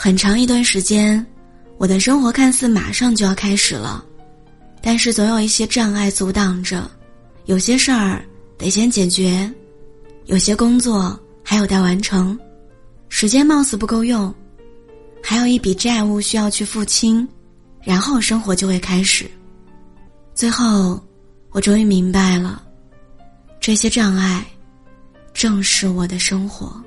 很长一段时间我的生活看似马上就要开始了但是总有一些障碍阻挡着有些事儿得先解决有些工作还有待完成时间貌似不够用还有一笔债务需要去付清然后生活就会开始。最后我终于明白了这些障碍正是我的生活。